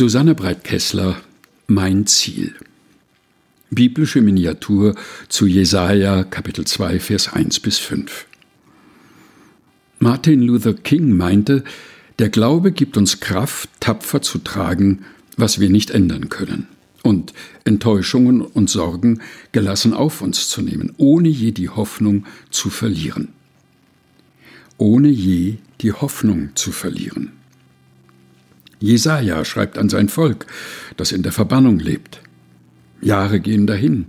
Susanne Breitkessler Mein Ziel. Biblische Miniatur zu Jesaja Kapitel 2 Vers 1 bis 5. Martin Luther King meinte, der Glaube gibt uns Kraft, tapfer zu tragen, was wir nicht ändern können, und Enttäuschungen und Sorgen gelassen auf uns zu nehmen, ohne je die Hoffnung zu verlieren. Ohne je die Hoffnung zu verlieren. Jesaja schreibt an sein Volk, das in der Verbannung lebt. Jahre gehen dahin,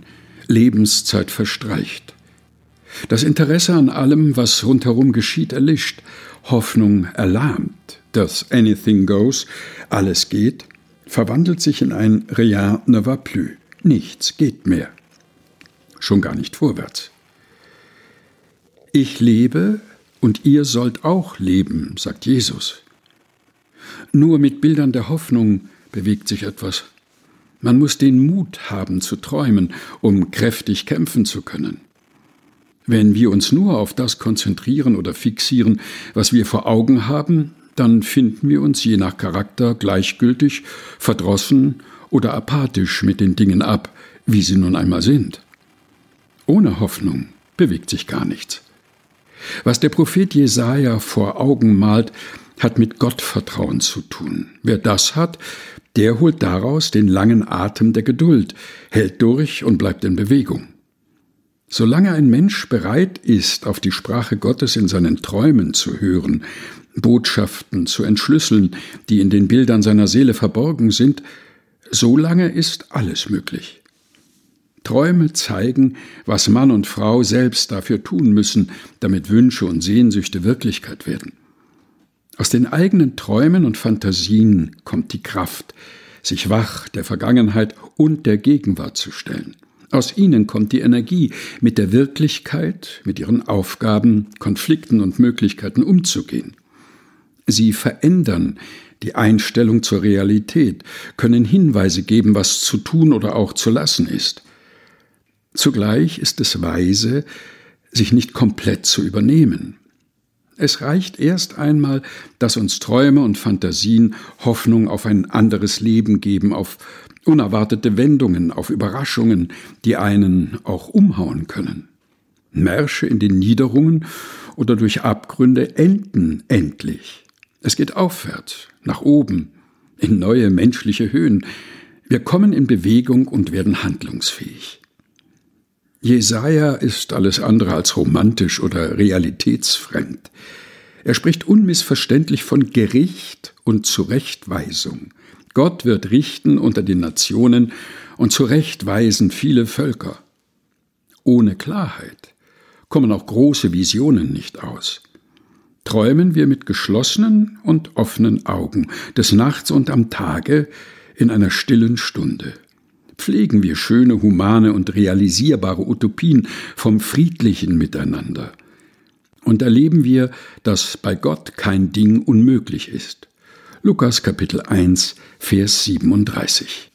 Lebenszeit verstreicht. Das Interesse an allem, was rundherum geschieht, erlischt, Hoffnung erlahmt. Das Anything Goes, alles geht, verwandelt sich in ein Rien ne va plus. Nichts geht mehr. Schon gar nicht vorwärts. Ich lebe und ihr sollt auch leben, sagt Jesus. Nur mit Bildern der Hoffnung bewegt sich etwas. Man muss den Mut haben zu träumen, um kräftig kämpfen zu können. Wenn wir uns nur auf das konzentrieren oder fixieren, was wir vor Augen haben, dann finden wir uns je nach Charakter gleichgültig, verdrossen oder apathisch mit den Dingen ab, wie sie nun einmal sind. Ohne Hoffnung bewegt sich gar nichts. Was der Prophet Jesaja vor Augen malt, hat mit Gottvertrauen zu tun. Wer das hat, der holt daraus den langen Atem der Geduld, hält durch und bleibt in Bewegung. Solange ein Mensch bereit ist, auf die Sprache Gottes in seinen Träumen zu hören, Botschaften zu entschlüsseln, die in den Bildern seiner Seele verborgen sind, solange ist alles möglich. Träume zeigen, was Mann und Frau selbst dafür tun müssen, damit Wünsche und Sehnsüchte Wirklichkeit werden. Aus den eigenen Träumen und Fantasien kommt die Kraft, sich wach der Vergangenheit und der Gegenwart zu stellen. Aus ihnen kommt die Energie, mit der Wirklichkeit, mit ihren Aufgaben, Konflikten und Möglichkeiten umzugehen. Sie verändern die Einstellung zur Realität, können Hinweise geben, was zu tun oder auch zu lassen ist. Zugleich ist es weise, sich nicht komplett zu übernehmen. Es reicht erst einmal, dass uns Träume und Fantasien Hoffnung auf ein anderes Leben geben, auf unerwartete Wendungen, auf Überraschungen, die einen auch umhauen können. Märsche in den Niederungen oder durch Abgründe enden endlich. Es geht aufwärts, nach oben, in neue menschliche Höhen. Wir kommen in Bewegung und werden handlungsfähig. Jesaja ist alles andere als romantisch oder realitätsfremd. Er spricht unmissverständlich von Gericht und Zurechtweisung. Gott wird richten unter den Nationen und zurechtweisen viele Völker. Ohne Klarheit kommen auch große Visionen nicht aus. Träumen wir mit geschlossenen und offenen Augen, des Nachts und am Tage, in einer stillen Stunde pflegen wir schöne, humane und realisierbare Utopien vom friedlichen Miteinander. Und erleben wir, dass bei Gott kein Ding unmöglich ist. Lukas Kapitel 1, Vers 37.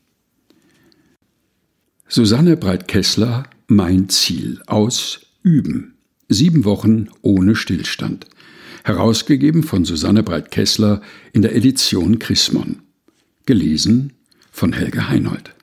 Susanne Breit-Kessler, Mein Ziel aus Üben. Sieben Wochen ohne Stillstand. Herausgegeben von Susanne Breit-Kessler in der Edition Chrismon. Gelesen von Helge Heinold.